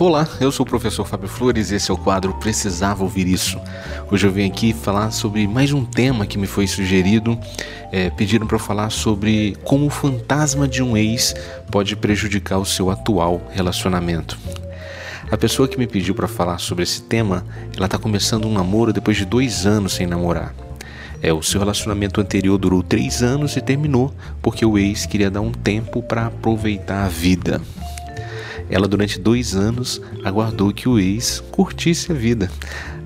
Olá, eu sou o professor Fábio Flores e esse é o quadro Precisava Ouvir Isso. Hoje eu venho aqui falar sobre mais um tema que me foi sugerido. É, pediram para eu falar sobre como o fantasma de um ex pode prejudicar o seu atual relacionamento. A pessoa que me pediu para falar sobre esse tema, ela está começando um namoro depois de dois anos sem namorar. É, o seu relacionamento anterior durou três anos e terminou porque o ex queria dar um tempo para aproveitar a vida. Ela, durante dois anos, aguardou que o ex curtisse a vida,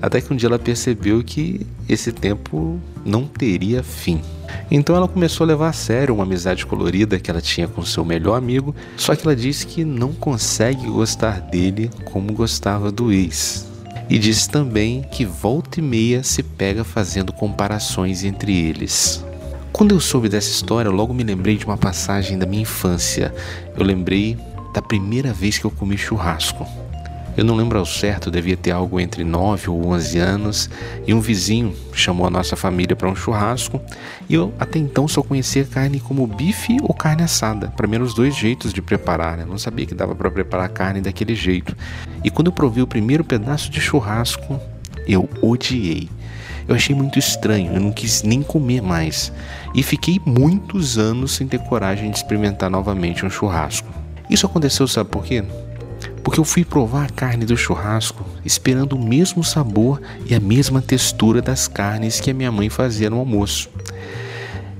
até que um dia ela percebeu que esse tempo não teria fim. Então ela começou a levar a sério uma amizade colorida que ela tinha com seu melhor amigo, só que ela disse que não consegue gostar dele como gostava do ex. E disse também que volta e meia se pega fazendo comparações entre eles. Quando eu soube dessa história, logo me lembrei de uma passagem da minha infância. Eu lembrei da primeira vez que eu comi churrasco. Eu não lembro ao certo, devia ter algo entre 9 ou 11 anos, e um vizinho chamou a nossa família para um churrasco, e eu até então só conhecia carne como bife ou carne assada. Para mim eram os dois jeitos de preparar, né? Eu não sabia que dava para preparar carne daquele jeito. E quando eu provei o primeiro pedaço de churrasco, eu odiei. Eu achei muito estranho, eu não quis nem comer mais. E fiquei muitos anos sem ter coragem de experimentar novamente um churrasco. Isso aconteceu, sabe por quê? Porque eu fui provar a carne do churrasco esperando o mesmo sabor e a mesma textura das carnes que a minha mãe fazia no almoço.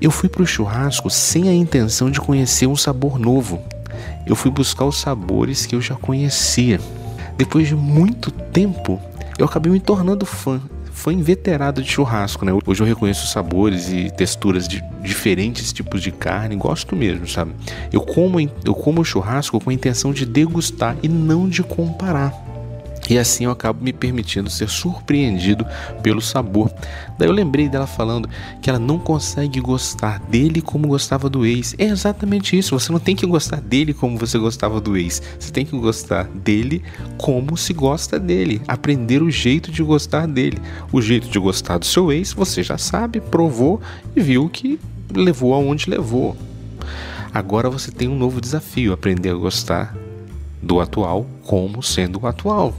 Eu fui para o churrasco sem a intenção de conhecer um sabor novo. Eu fui buscar os sabores que eu já conhecia. Depois de muito tempo, eu acabei me tornando fã fã inveterado de churrasco, né? Hoje eu reconheço sabores e texturas de diferentes tipos de carne, gosto mesmo, sabe? Eu como, eu como churrasco com a intenção de degustar e não de comparar. E assim eu acabo me permitindo ser surpreendido pelo sabor. Daí eu lembrei dela falando que ela não consegue gostar dele como gostava do ex. É exatamente isso. Você não tem que gostar dele como você gostava do ex. Você tem que gostar dele como se gosta dele. Aprender o jeito de gostar dele. O jeito de gostar do seu ex, você já sabe, provou e viu que levou aonde levou. Agora você tem um novo desafio: aprender a gostar do atual como sendo o atual.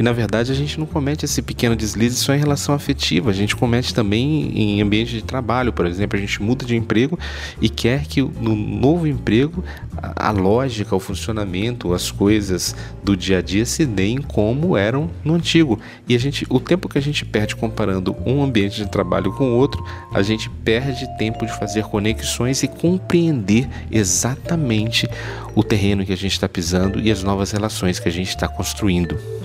E na verdade a gente não comete esse pequeno deslize só em relação afetiva, a gente comete também em ambiente de trabalho, por exemplo, a gente muda de emprego e quer que no novo emprego a lógica, o funcionamento, as coisas do dia a dia se deem como eram no antigo. E a gente, o tempo que a gente perde comparando um ambiente de trabalho com outro, a gente perde tempo de fazer conexões e compreender exatamente o terreno que a gente está pisando e as novas relações que a gente está construindo.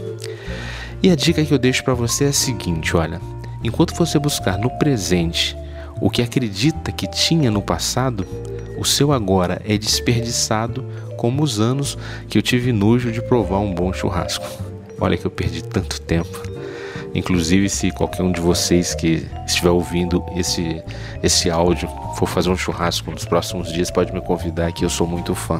E a dica que eu deixo para você é a seguinte: olha, enquanto você buscar no presente o que acredita que tinha no passado, o seu agora é desperdiçado como os anos que eu tive nojo de provar um bom churrasco. Olha que eu perdi tanto tempo. Inclusive, se qualquer um de vocês que estiver ouvindo esse, esse áudio for fazer um churrasco nos próximos dias, pode me convidar que eu sou muito fã.